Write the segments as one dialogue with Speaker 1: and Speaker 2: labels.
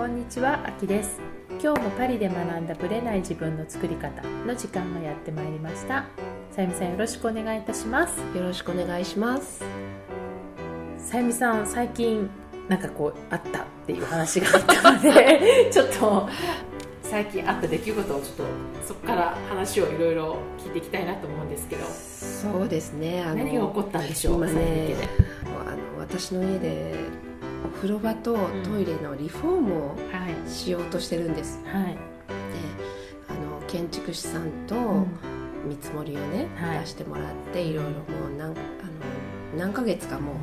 Speaker 1: こんにちは、あきです。今日もパリで学んだブレない自分の作り方の時間がやってまいりました。さゆみさんよろしくお願いいたします。
Speaker 2: よろしくお願いします。
Speaker 1: さゆみさん最近なんかこうあったっていう話があったので ちょっと最近あった出来事をちょっとそこから話をいろいろ聞いていきたいなと思うんですけど。
Speaker 2: そうですね。
Speaker 1: あの何が起こったんでしょう
Speaker 2: 今ねあの私の家でお風呂場とトイレのリフォームをしようとしてるんです、
Speaker 1: はい、で
Speaker 2: あの建築士さんと見積もりをね、はい、出してもらっていろいろもう何あの何ヶ月かもう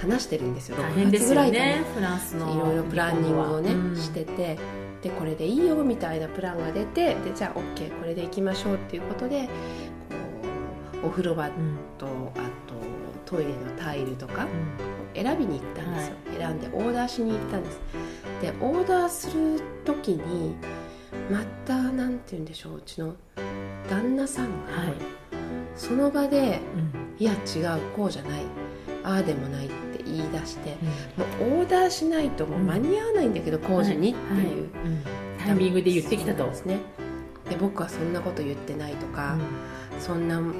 Speaker 2: 話してるんですよ。
Speaker 1: 6月ぐらいかねフランスの
Speaker 2: いろいろプランニングをね、うん、しててでこれでいいよみたいなプランが出てでじゃあ OK これでいきましょうっていうことでお風呂場と、うん、あとトイレのタイルとか、選びに行ったんですよ、はい、選んでオーダーしに行ったんです。でオーダーする時にまた何て言うんでしょううちの旦那さんが、はい、その場で、うん、いや違うこうじゃないああでもないって言い出して、うん、もうオーダーしないともう間に合わないんだけど、工事にっていう、
Speaker 1: タイミングで言ってきたと。
Speaker 2: ですね。で僕はそんなこと言ってないとか、そんなあのこ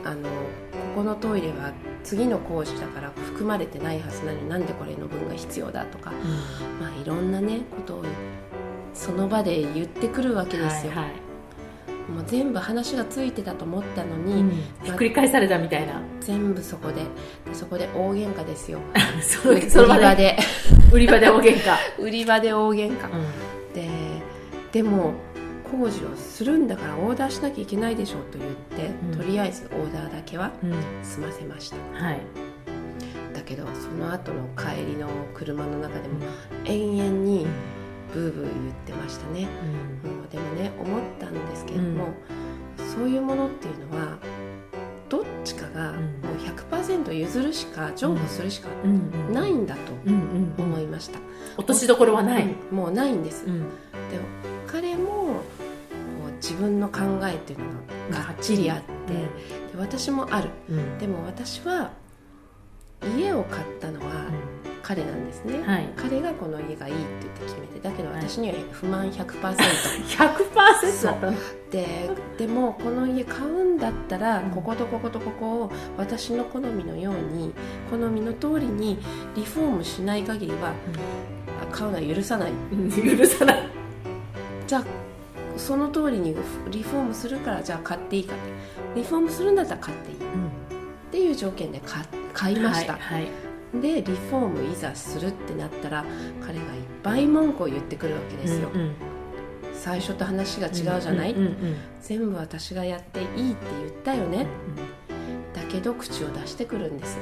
Speaker 2: このトイレは次の工事だから含まれてないはずなのになんでこれの分が必要だとか、うん、まあいろんなねことをその場で言ってくるわけですよ。はいはい。もう全部話がついてたと思ったのに、うん、
Speaker 1: ひっくり返されたみたいな。
Speaker 2: 全部そこでそこで大喧嘩ですよ。
Speaker 1: そその場で。売り場で大喧嘩。
Speaker 2: 売り場で大喧嘩、うん、ででも工事をするんだからオーダーしなきゃいけないでしょと言って、うん、とりあえずオーダーだけは済ませました、うん、はい、だけどその後の帰りの車の中でも延々にブーブー言ってましたね、うん、でもね思ったんですけども、そういうものっていうのはどっちかがもう100%譲るしか譲歩するしかないんだと思いました、
Speaker 1: 落としどころはない、
Speaker 2: もうないんです、でも彼も自分の考えっていうのががっちりあって、で私もある、でも私は家を買ったのは彼なんですね、はい、彼がこの家がいいって言って決めてだけど私には不満 100%100%
Speaker 1: 100%
Speaker 2: ででもこの家買うんだったら、こことこことここを私の好みのように好みの通りにリフォームしない限りは、うん、買うのは許さない。
Speaker 1: 許さない。
Speaker 2: じゃあその通りにリフォームするからじゃあ買っていいかリフォームするんだったら買っていい、うん、っていう条件で買買いました、はいはい、でリフォームいざするってなったら彼がいっぱい文句を言ってくるわけですよ、うんうん、最初と話が違うじゃない、うんうんうん、全部私がやっていいって言ったよね、うんうん、だけど口を出してくるんです。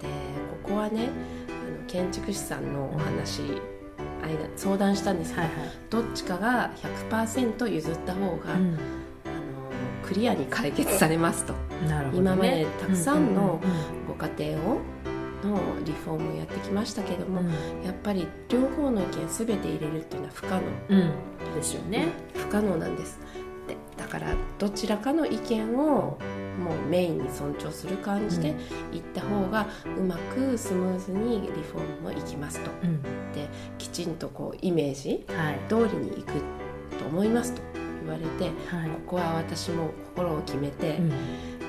Speaker 2: でここはねあの建築士さんのお話、間相談したんですけど、はいはい、どっちかが100%譲った方が、うん、あのクリアに解決されますと、ね、今までたくさんのご家庭をのリフォームをやってきましたけども、うん、やっぱり両方の意見全て入れるっていうのは不可能、
Speaker 1: うん、ですよね。
Speaker 2: 不可能なんです。でだからどちらかの意見をもうメインに尊重する感じで行った方がうまくスムーズにリフォームもいきますと、うん、できちんとこうイメージ通りにいくと思いますと言われて、はい、ここは私も心を決めて、うん。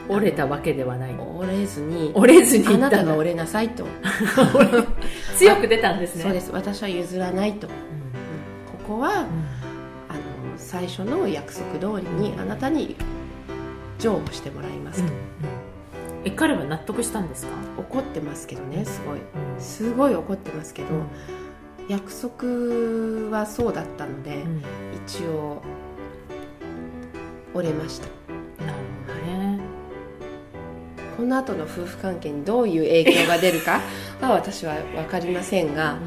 Speaker 1: 折れたわけではない
Speaker 2: 折れずに
Speaker 1: 折れずに
Speaker 2: あなたが折れなさいと。
Speaker 1: 強く出たんですね。
Speaker 2: そうです。私は譲らないと、うん、ここは、うん、あの最初の約束通りにあなたに譲歩してもらいますと、うん
Speaker 1: 彼は納得したんですか？
Speaker 2: 怒ってますけどねすごい、すごい怒ってますけど、約束はそうだったので、一応折れました。
Speaker 1: なるほどね。
Speaker 2: この後の夫婦関係にどういう影響が出るか は私は分かりませんが、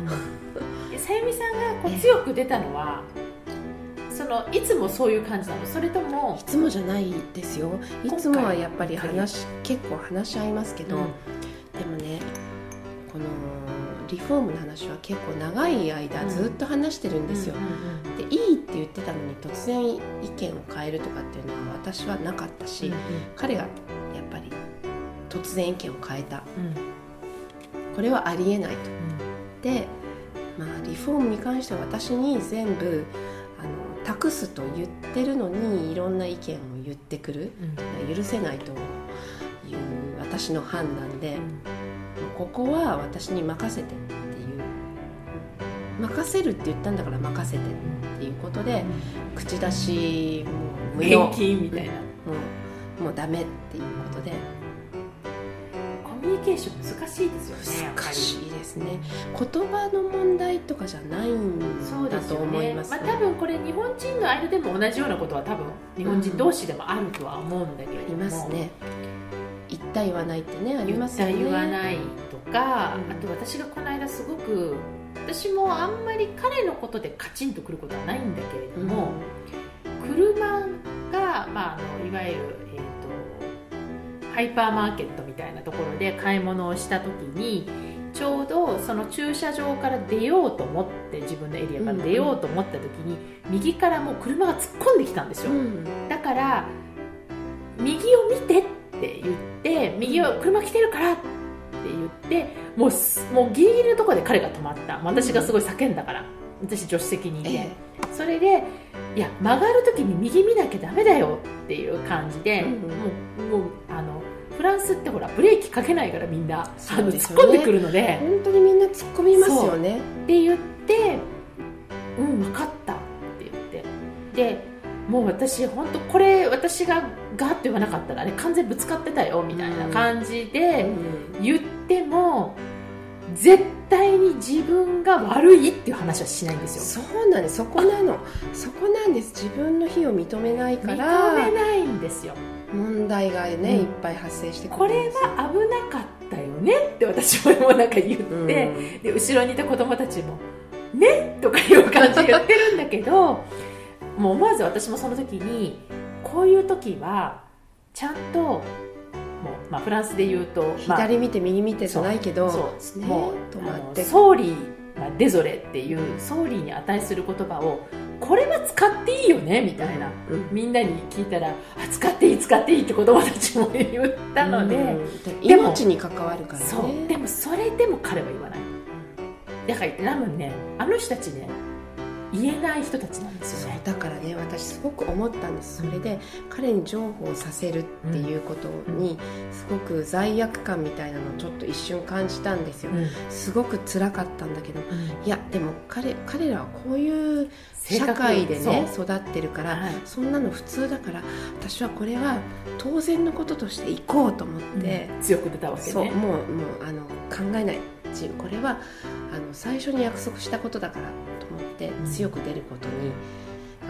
Speaker 1: さゆみさんがこう強く出たのはそのいつもそういう感じなの？それとも
Speaker 2: いつもじゃないですよ。いつもはやっぱり話結構話し合いますけど、うん、でもねこのリフォームの話は結構長い間ずっと話してるんですよ、でいいって言ってたのに突然意見を変えるとかっていうのは私はなかったし、うんうん、彼がやっぱり突然意見を変えた、うん、これはありえないと、でまあ、リフォームに関しては私に全部託すと言ってるのにいろんな意見を言ってくる、うん、許せないという私の判断で、うん、ここは私に任せてっていう。任せるって言ったんだから任せてっていうことで、うん、口出し
Speaker 1: もう無用。みたいな、も
Speaker 2: うもうダメっていうことで。
Speaker 1: ケーション難しいですよ
Speaker 2: ね難しいですね。言葉の問題とかじゃないんだと思います、
Speaker 1: ね、まあ、多分これ日本人の間でも同じようなことは多分日本人同士でもあるとは思うんだけれども、
Speaker 2: うん、ありますね。言った言わないってねありますよね。
Speaker 1: 言わないとか、うん、あと私がこの間すごく私もあんまり彼のことでカチンとくることはないんだけれども、うん、車が、まあ、あのいわゆる、えーハイパーマーケットみたいなところで買い物をした時にちょうどその駐車場から出ようと思って自分のエリアから出ようと思った時に、右からもう車が突っ込んできたんですよ、うん、だから右を見てって言って右を車来てるからって言ってもうもうギリギリのところで彼が止まった。私がすごい叫んだから。私助手席にいて、えー、それでいや曲がる時に右見なきゃダメだよっていう感じで、うん、もうもうあのフランスってほらブレーキかけないからみんな、ね、あの突っ込んでくるので。
Speaker 2: 本当にみんな突っ込みますよね。
Speaker 1: って言って「うん分かった」って言って。でもう私本当これ私がガッと言わなかったらあれ完全ぶつかってたよみたいな感じで言っても、絶対に自分が悪いっていう話はしないんです
Speaker 2: よ。そうなんです。そこなの。そこなんです。自分の非を認めないから。
Speaker 1: 認めないんですよ
Speaker 2: 問題がね、うん、いっぱい発生して
Speaker 1: これは危なかったよねって私もなんか言って、うん、で後ろにいた子供たちも「ね」とかいう感じで言ってるんだけどもう思わず私もその時にこういう時はちゃんともう、まあ、フランスで言うと、
Speaker 2: まあ、左見て右見てじゃないけど
Speaker 1: そう、ね、もう止まって。ソーリー、まあ、デゾレっていうソーリーに値する言葉をこれは使っていいよねみたいな、うん、みんなに聞いたらあ使っていい使っていいって子供たちも言ったので、うん、
Speaker 2: 命に関わるからね。
Speaker 1: そう。でもそれでも彼は言わない。だから多分ねあの人たちね言えない人たちなんですよね。
Speaker 2: だからね私すごく思ったんです。それで彼に譲歩をさせるっていうことにすごく罪悪感みたいなのをちょっと一瞬感じたんですよ、うん、すごく辛かったんだけど、うん、いやでも彼彼らはこういう社会でね育ってるから、はい、そんなの普通だから私はこれは当然のこととして行こうと思って、
Speaker 1: うん、強く出たわけね。
Speaker 2: そうもうもうあの考えない。これはあの最初に約束したことだからって強く出ることに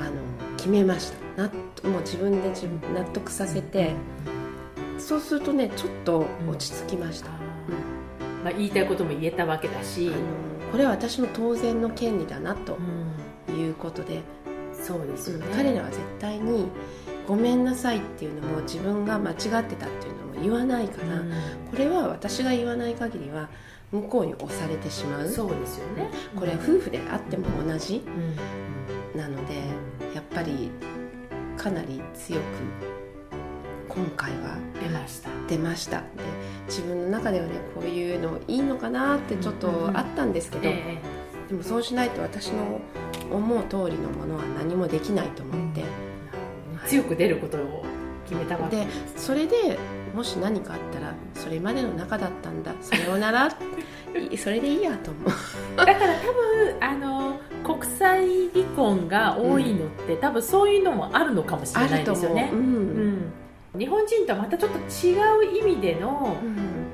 Speaker 2: あの決めました。なもう自分で自分納得させてそうするとねちょっと落ち着きました、うん。
Speaker 1: まあ、言いたいことも言えたわけだし。
Speaker 2: これは私の当然の権利だなということで、
Speaker 1: そうですよね、
Speaker 2: 彼らは絶対にごめんなさいっていうのも自分が間違ってたっていうのも言わないから、これは私が言わない限りは向こうに押されてしまう。
Speaker 1: そうですよね。
Speaker 2: これは夫婦であっても同じ、なのでやっぱりかなり強く今回は
Speaker 1: 出ました。
Speaker 2: 出ました。で自分の中ではねこういうのいいのかなってちょっとあったんですけど、でもそうしないと私の思う通りのものは何もできないと思って、
Speaker 1: うん、強く出ることを決めたわ
Speaker 2: けでそれでもし何かあったらそれまでの中だったんだ。さようなら。それでいいやと思う。
Speaker 1: だから多分あの国際離婚が多いのって、うん、多分そういうのもあるのかもしれないですよね、う。ん、うん、日本人とはまたちょっと違う意味での、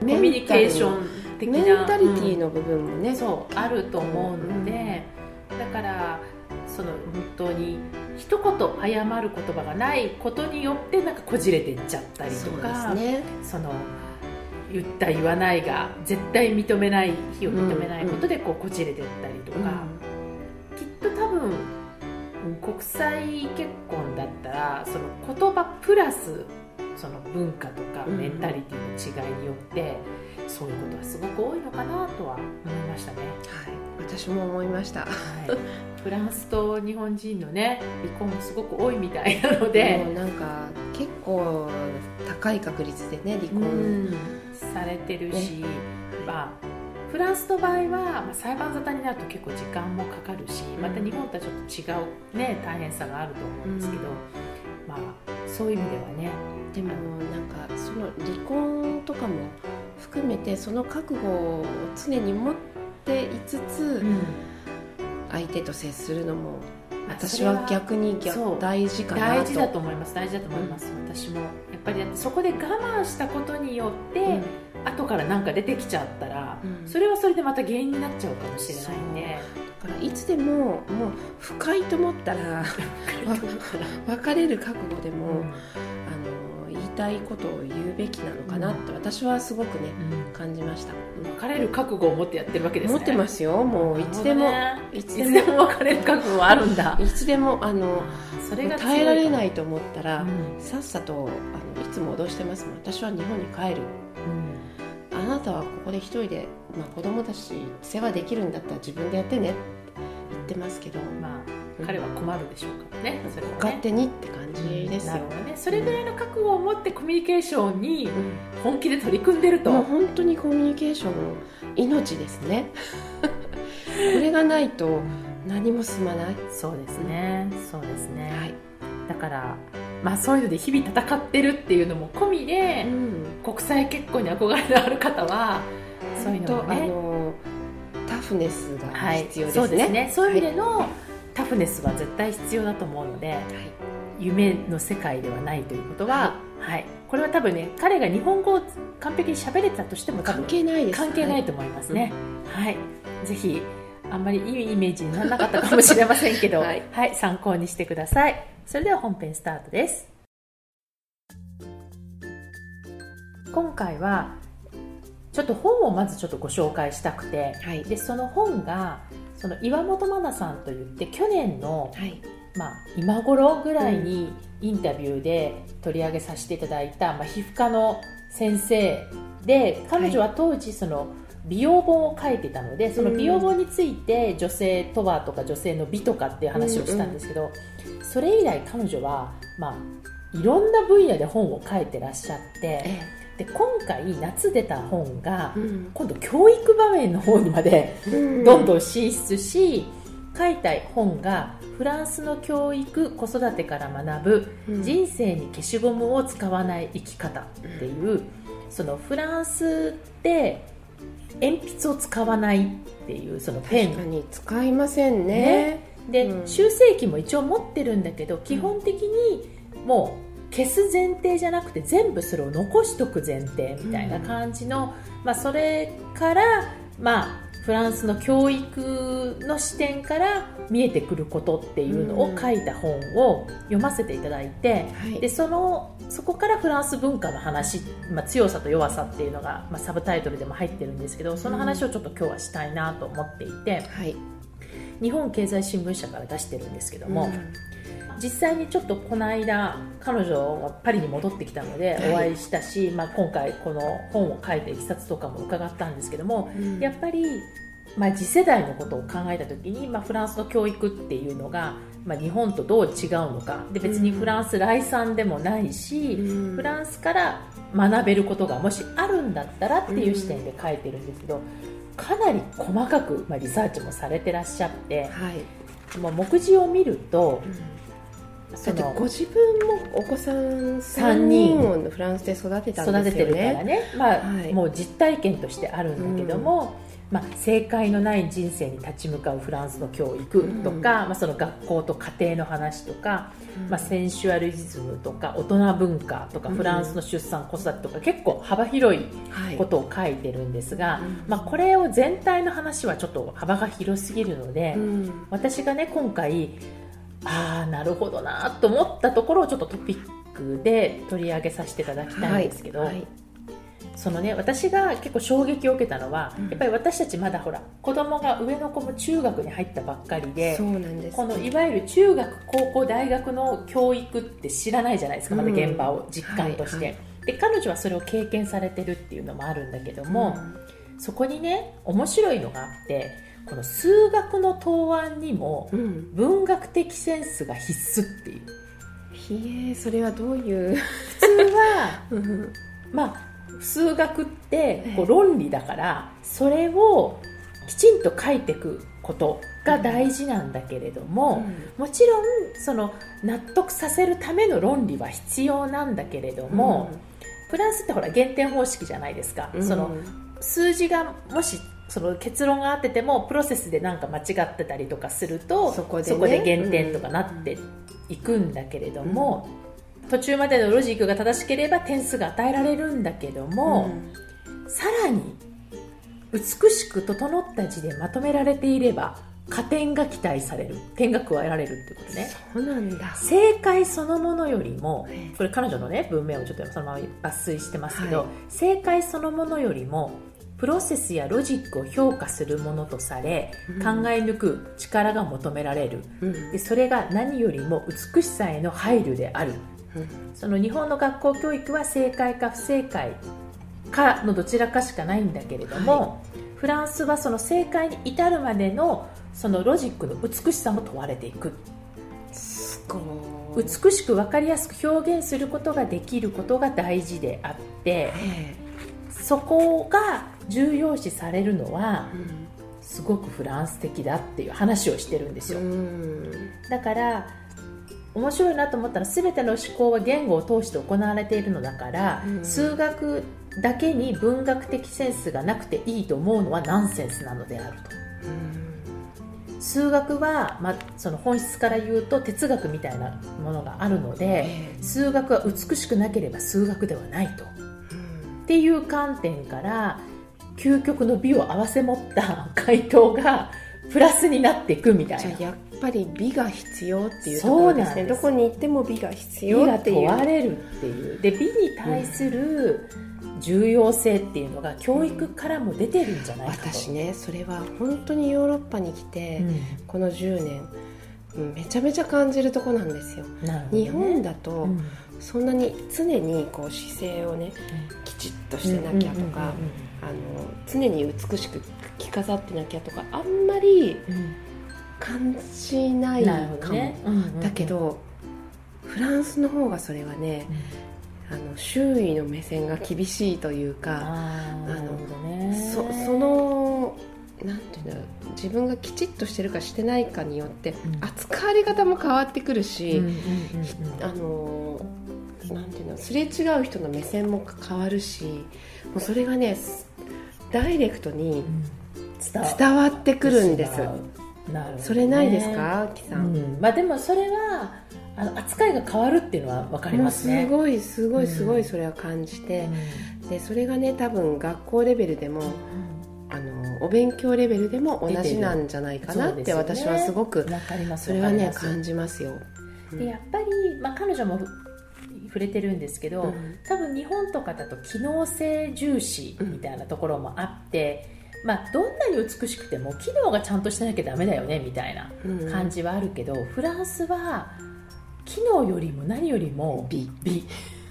Speaker 1: コミュニケーション的な。
Speaker 2: メンタリティーの部分もね、
Speaker 1: そうあると思うので、その本当に一言謝る言葉がないことによってなんかこじれていっちゃったりとか、ね、その言った言わないが絶対認めない非を認めないことでこうこじれていったりとか、うん、きっと多分国際結婚だったらその言葉プラスその文化とかメンタリティの違いによって、そういうことはすごく多いのかなとは思いましたね。
Speaker 2: はい。私も思いました、はい、
Speaker 1: フランスと日本人のね離婚もすごく多いみたいなので。
Speaker 2: なんか結構高い確率でね離婚
Speaker 1: されてるし、ね、まあフランスの場合は、まあ、裁判沙汰になると結構時間もかかるしまた日本とはちょっと違う、ね、大変さがあると思うんですけど、まあ、そういう意味ではね。
Speaker 2: でもなんかその離婚とかも含めてその覚悟を常に持っていつつ、相手と接するのも私は逆に大事かな
Speaker 1: 大事だと思います。大事だと思います、うん、私も。やっぱりそこで我慢したことによって、うん、後から何か出てきちゃったら、うん、それはそれでまた原因になっちゃうかもしれないんで。
Speaker 2: だからいつでももう不快と思ったら 別れる覚悟でも、たいことを言うべきなのかなって私はすごくね、うん、感じました。
Speaker 1: 別れる覚悟を持ってやってるわけです
Speaker 2: ね。持ってますよもう。いつでも、
Speaker 1: ね、いつでも別れる覚悟はあるんだ。
Speaker 2: いつでもあのそれが耐えられないと思ったら、うん、さっさとあのいつも脅してますもん。私は日本に帰る、うん、あなたはここで一人で、まあ、子供たち世話できるんだったら自分でやってねって言ってますけど。まあ
Speaker 1: 彼は困るでしょうからね、それ
Speaker 2: はね。勝手にって感じですよ、ね、
Speaker 1: それぐらいの覚悟を持ってコミュニケーションに本気で取り組んでると、
Speaker 2: もう本当にコミュニケーション命ですね。これがないと何も進まない。
Speaker 1: そうですね、そうですね、はい、だからまあそういうので日々戦ってるっていうのも込みで、うん、国際結婚に憧れのある方はそういうのもね。
Speaker 2: タフネスが必要ですね、はい、そう
Speaker 1: ですね。そういう意味での、はいタフネスは絶対必要だと思うので、はい、夢の世界ではないということは、はい、はい、これは多分ね彼が日本語を完璧に喋れたとしても
Speaker 2: 関係ないです
Speaker 1: 関係ないと思いますね、はい、はい、ぜひあんまりいいイメージにならなかったかもしれませんけど、はい、はい、参考にしてください。それでは本編スタートです。今回はちょっと本をまずちょっとご紹介したくて、はい、でその本がその岩本真奈さんといって去年の、はい、まあ、今頃ぐらいにインタビューで取り上げさせていただいた、まあ、皮膚科の先生で彼女は当時その、美容本を書いてたのでその美容本について女性とはとか女性の美とかっていう話をしたんですけど、それ以来彼女は、まあ、いろんな分野で本を書いてらっしゃって、ええで今回夏出た本が、うん、今度教育場面の方にまでどんどん進出し、書いた本がフランスの教育子育てから学ぶ、人生に消しゴムを使わない生き方っていう、そのフランスで鉛筆を使わないっていうそのペン。
Speaker 2: に使いませんね、
Speaker 1: ね、で、うん、修正機も一応持ってるんだけど基本的にもう消す前提じゃなくて全部それを残しとく前提みたいな感じの、うん、まあ、それからまあフランスの教育の視点から見えてくることっていうのを書いた本を読ませていただいて、うん、でそのそこからフランス文化の話、まあ、強さと弱さっていうのが、まあ、サブタイトルでも入ってるんですけどその話をちょっと今日はしたいなと思っていて、はい、日本経済新聞社から出してるんですけども、うん。実際にちょっとこの間彼女がパリに戻ってきたのでお会いしたし、はい、まあ、今回この本を書いていきさつとかも伺ったんですけども、うん、やっぱり、まあ、次世代のことを考えた時に、まあ、フランスの教育っていうのが、まあ、日本とどう違うのかで別にフランス来産でもないし、うん、フランスから学べることがもしあるんだったらっていう視点で書いてるんですけど、かなり細かく、まあ、リサーチもされてらっしゃって、はい、まあ、目次を見ると、
Speaker 2: だってご自分もお子さん3人をフランスで育てたんですよね。育ててるからね、
Speaker 1: まあ、はい、もう実体験としてあるんだけども、うん、まあ、正解のない人生に立ち向かうフランスの教育とか、うん、まあ、その学校と家庭の話とか、うん、まあ、センシュアリズムとか大人文化とか、フランスの出産子育てとか結構幅広いことを書いてるんですが、はい、まあ、これを全体の話はちょっと幅が広すぎるので、私がね今回ああなるほどなと思ったところをちょっとトピックで取り上げさせていただきたいんですけど、はい。はい、そのね私が結構衝撃を受けたのは、うん、やっぱり私たちまだほら子供が上の子も中学に入ったばっかりで
Speaker 2: そうなんです、
Speaker 1: このいわゆる中学高校大学の教育って知らないじゃないですかまだ現場を実感として、うんはいはい、で彼女はそれを経験されてるっていうのもあるんだけども、うん、そこにね面白いのがあってこの数学の答案にも文学的センスが必須っていう。
Speaker 2: ひえそれはどういう？
Speaker 1: 普通は、まあ数学ってこう論理だからそれをきちんと書いていくことが大事なんだけれども、もちろんその納得させるための論理は必要なんだけれども、フランスってほら減点方式じゃないですか、その数字がもしその結論が合っててもプロセスでなんか間違ってたりとかするとそこで,、ね、減点とかなっていくんだけれども、途中までのロジックが正しければ点数が与えられるんだけども、さらに美しく整った字でまとめられていれば加点が期待される点が加えられるってことね。
Speaker 2: そうなんだ。
Speaker 1: 正解そのものよりもこれ彼女のね文面をちょっとそのまま抜粋してますけど、はい、正解そのものよりもプロセスやロジックを評価するものとされ、うん、考え抜く力が求められる、うん、でそれが何よりも美しさへの配慮である、うん、その日本の学校教育は正解か不正解かのどちらかしかないんだけれども、はい、フランスはその正解に至るまでのそのロジックの美しさも問われていく。美しく分かりやすく表現することができることが大事であってそこが重要視されるのは、すごくフランス的だっていう話をしてるんですよ。だから面白いなと思ったら全ての思考は言語を通して行われているのだから、うん、数学だけに文学的センスがなくていいと思うのはナンセンスなのであると。数学は、まあ、その本質から言うと哲学みたいなものがあるので、数学は美しくなければ数学ではないと、っていう観点から究極の美を併せ持った回答がプラスになっていくみたいな
Speaker 2: ぱり美が必要っていうところですね。どこに行っても美が必要っていう。
Speaker 1: 美が問われるっていう。で美に対する、うん重要性っていうのが教育からも出てるんじゃないかと、
Speaker 2: 私ねそれは本当にヨーロッパに来て、うん、この10年めちゃめちゃ感じるとこなんですよ、ね、日本だと、そんなに常にこう姿勢をね、きちっとしてなきゃとか常に美しく着飾ってなきゃとかあんまり感じないかも、ね、だけどフランスの方がそれはね、あの周囲の目線が厳しいというかあの、ね、そそのなんていうんだろう自分がきちっとしてるかしてないかによって、うん、扱われ方も変わってくるし、あのなんていうのすれ違う人の目線も変わるしもうそれがねダイレクトに伝わってくるんです。ね、それないですか、きさん。
Speaker 1: うん、まあでもそれはあの扱いが変わるっていうのは分かりますね。
Speaker 2: すごいすごいすごいそれは感じて、うん、でそれがね多分学校レベルでも、うん、あのお勉強レベルでも同じなんじゃないかなって私はすごくそれはね感じますよ。
Speaker 1: でやっぱり、まあ、彼女も触れてるんですけど、うん、多分日本とかだと機能性重視みたいなところもあって、まあ、どんなに美しくても機能がちゃんとしてなきゃダメだよねみたいな感じはあるけど、フランスは機能よりも何よりも美。美。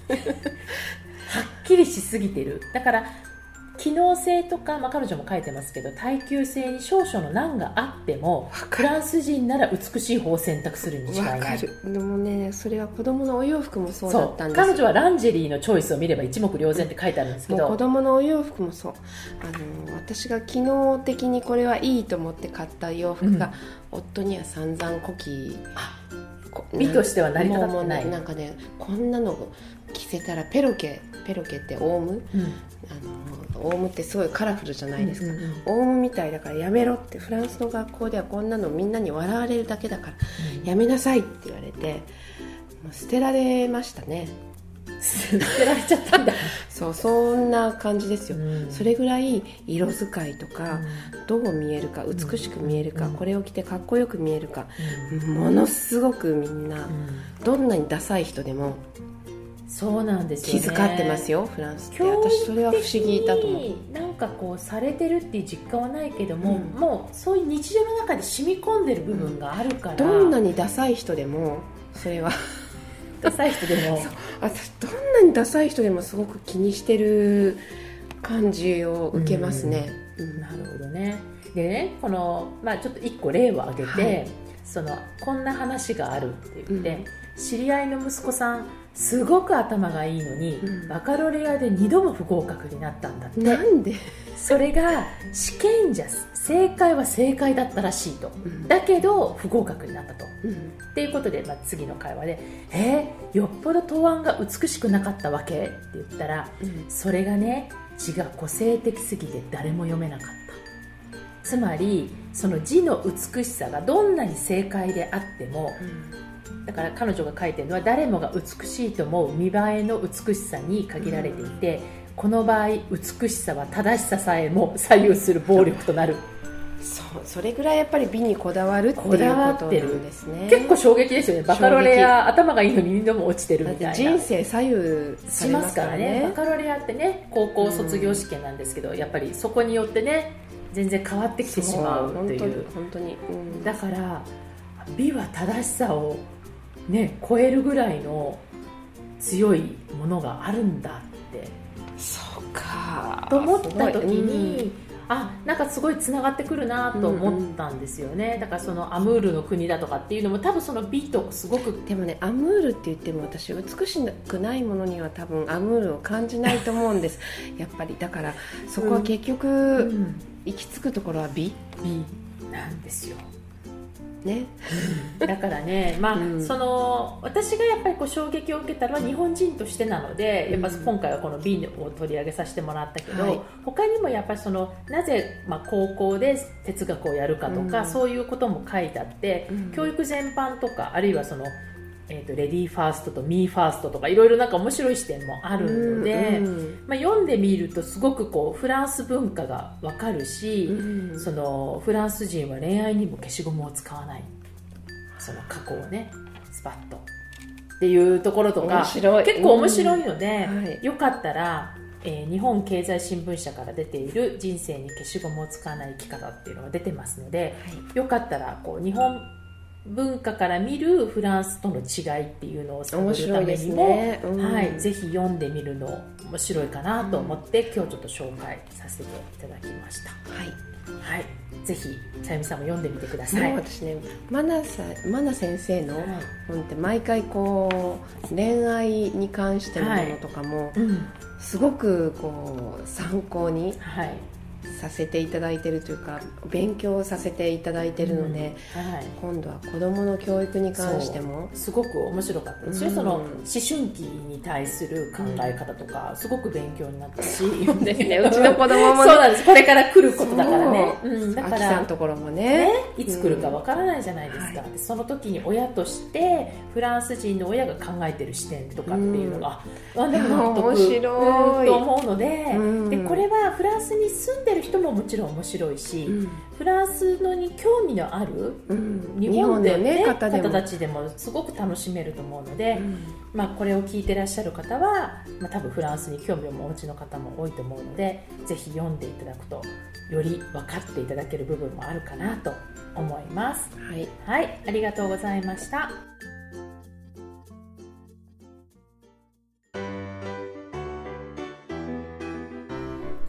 Speaker 1: はっきりしすぎてる。だから機能性とか、まあ、彼女も書いてますけど耐久性に少々の難があってもフランス人なら美しい方を選択するに違いない。
Speaker 2: でもねそれは子供のお洋服もそうだったんです
Speaker 1: 彼女はランジェリーのチョイスを見れば一目瞭然って書いてあるんですけど。
Speaker 2: 子供のお洋服もそう。あの私が機能的にこれはいいと思って買った洋服が、うん、夫には散々こき
Speaker 1: 美としては成り立って
Speaker 2: ないなんかねこんなの着せたらペロケペロケってオウム、うん、あのオウムってすごいカラフルじゃないですか、うんうんうん、オウムみたいだからやめろってフランスの学校ではこんなのみんなに笑われるだけだから、うん、やめなさいって言われてもう捨てられましたね。
Speaker 1: 捨てられちゃったんだ。
Speaker 2: そうそんな感じですよ、うん、それぐらい色使いとか、どう見えるか美しく見えるか、これを着てかっこよく見えるか、ものすごくみんな、どんなにダサい人でも
Speaker 1: そうなんです
Speaker 2: よ、ね、気遣ってますよフランスって。私それは不思議だと思
Speaker 1: うなんかこうされてるっていう実感はないけども、うん、もうそういう日常の中で染み込んでる部分があるから、
Speaker 2: どんなにダサい人でもそれは。
Speaker 1: ダサい人でも。
Speaker 2: 私どんなにダサい人でもすごく気にしてる感じを受けますね、
Speaker 1: うん、なるほどね。でねこの、まあ、ちょっと1個例を挙げて、はい、そのこんな話があるって言って、うん、知り合いの息子さんすごく頭がいいのに、うん、バカロレアで2度も不合格になったんだって。
Speaker 2: なんで？
Speaker 1: それが試験じゃ正解は正解だったらしいと、うん、だけど不合格になったと、うん、っていうことで、まあ、次の会話で「えー、よっぽど答案が美しくなかったわけ?」って言ったら、うん、それがね字が個性的すぎて誰も読めなかったつまりその字の美しさがどんなに正解であっても、だから彼女が書いてるのは誰もが美しいと思う見栄えの美しさに限られていて、この場合美しさは正しささえも左右する暴力となる。
Speaker 2: そうそれぐらいやっぱり美にこだわるっていうことなんですね。
Speaker 1: 結構衝撃ですよね。バカロレア頭がいいのに2度も落ちてるみたいな。
Speaker 2: 人生左右しますからね。
Speaker 1: バカロレアってね高校卒業試験なんですけど、うん、やっぱりそこによってね全然変わってきてしまうという。
Speaker 2: 本当に、
Speaker 1: うん、だから美は正しさをね超えるぐらいの強いものがあるんだって。
Speaker 2: そうか。
Speaker 1: と思った時に、うん、あなんかすごいつながってくるなと思ったんですよね、うんうん、だからそのアムールの国だとかっていうのも多分その美とすごく
Speaker 2: でもねアムールって言っても私美しくないものには多分アムールを感じないと思うんです。やっぱりだからそこは結局、うん、行き着くところは美？
Speaker 1: 美。なんですよ。
Speaker 2: ね、
Speaker 1: だからね、まあ、うん、その私がやっぱりこう衝撃を受けたのは日本人としてなので、やっぱ今回はこの瓶を取り上げさせてもらったけど、はい、他にもやっぱりそのなぜ、まあ、高校で哲学をやるかとか、うん、そういうことも書いてあって、うん、教育全般とかあるいはそのえーと、レディーファーストとミーファーストとかいろいろなんか面白い視点もあるので、うんうん、まあ、読んでみるとすごくこうフランス文化がわかるし、うん、そのフランス人は恋愛にも消しゴムを使わない。その過去をねスパッと。っていうところとか結構面白いので、はい、よかったら、えー、日本経済新聞社から出ている「人生に消しゴムを使わない生き方」っていうのが出てますので、はい、よかったらこう日本文化から見るフランスとの違いっていうのを探るためにも、ね。うん、はい、ぜひ読んでみるの面白いかなと思って、うん、今日ちょっと紹介させていただきました。はい、はい、ぜひさゆみさんも読んでみてください。
Speaker 2: 私ね、マナさマナ先生の本って毎回こう恋愛に関してのものとかも、はい。うん、すごくこう参考に。はいさせていただいてるというか勉強させていただいてるので、うん。はい、今度は子どもの教育に関しても。
Speaker 1: すごく面白かった。ですよ、うん、その思春期に対する考え方とか、すごく勉強になったし、う
Speaker 2: ん、ですね。うちの子供も、
Speaker 1: ね、そうなんです。これから来ることだからね、
Speaker 2: う。ん、だからさんところもね、ね、
Speaker 1: いつ来るかわからないじゃないですか、はい、その時に親としてフランス人の親が考えてる視点とかっていうのが、うん、あでも納得面白い。と思うので,、でこれはフランスに住んでる人ももちろん面白いし、うん、フランスのに興味のある、うん、日本でね、ね方たちでもすごく楽しめると思うので、うん、まあ、これを聞いてらっしゃる方は、まあ、多分フランスに興味をお持ちの方も多いと思うのでぜひ読んでいただくとより分かっていただける部分もあるかなと思います。はい、はい、ありがとうございました。